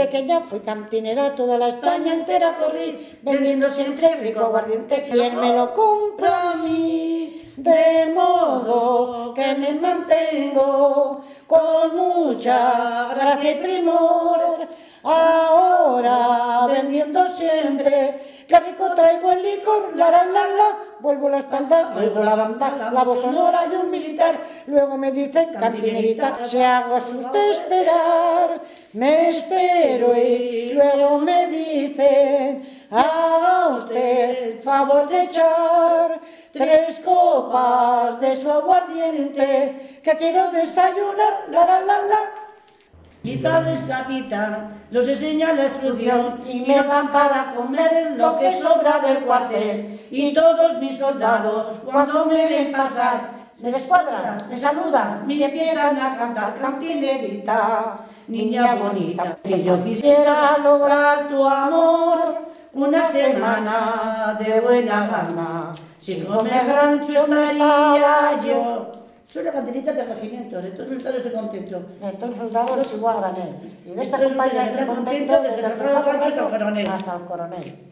pequeña fui cantinera, toda la España entera corrí, vendiendo siempre rico aguardiente. ¿Quién me lo compra a mí? De modo que me mantengo con mucha gracia y primor. Ahora vendiendo siempre, qué rico traigo el licor, la la la la, vuelvo la espalda, oigo la banda, la voz sonora de un militar, luego me dicen cantinerita, se hago usted esperar, me espero y luego me dicen, haga usted favor de echar tres copas de su aguardiente, que quiero desayunar, la la la la. Mi padre es capitán, los enseña la instrucción y me dan para comer lo que sobra del cuartel. Y todos mis soldados, cuando me ven pasar, se descuadran, me saludan y empiezan a cantar cantinerita, niña bonita. Que yo quisiera lograr tu amor una semana de buena gana. Sin comer rancho estaría yo. Soy la cantinita del regimiento, de todos los soldados estoy contento. De todos los soldados igual a granel. Y de esta compañía estoy contento desde el soldado hasta el coronel. hasta el coronel.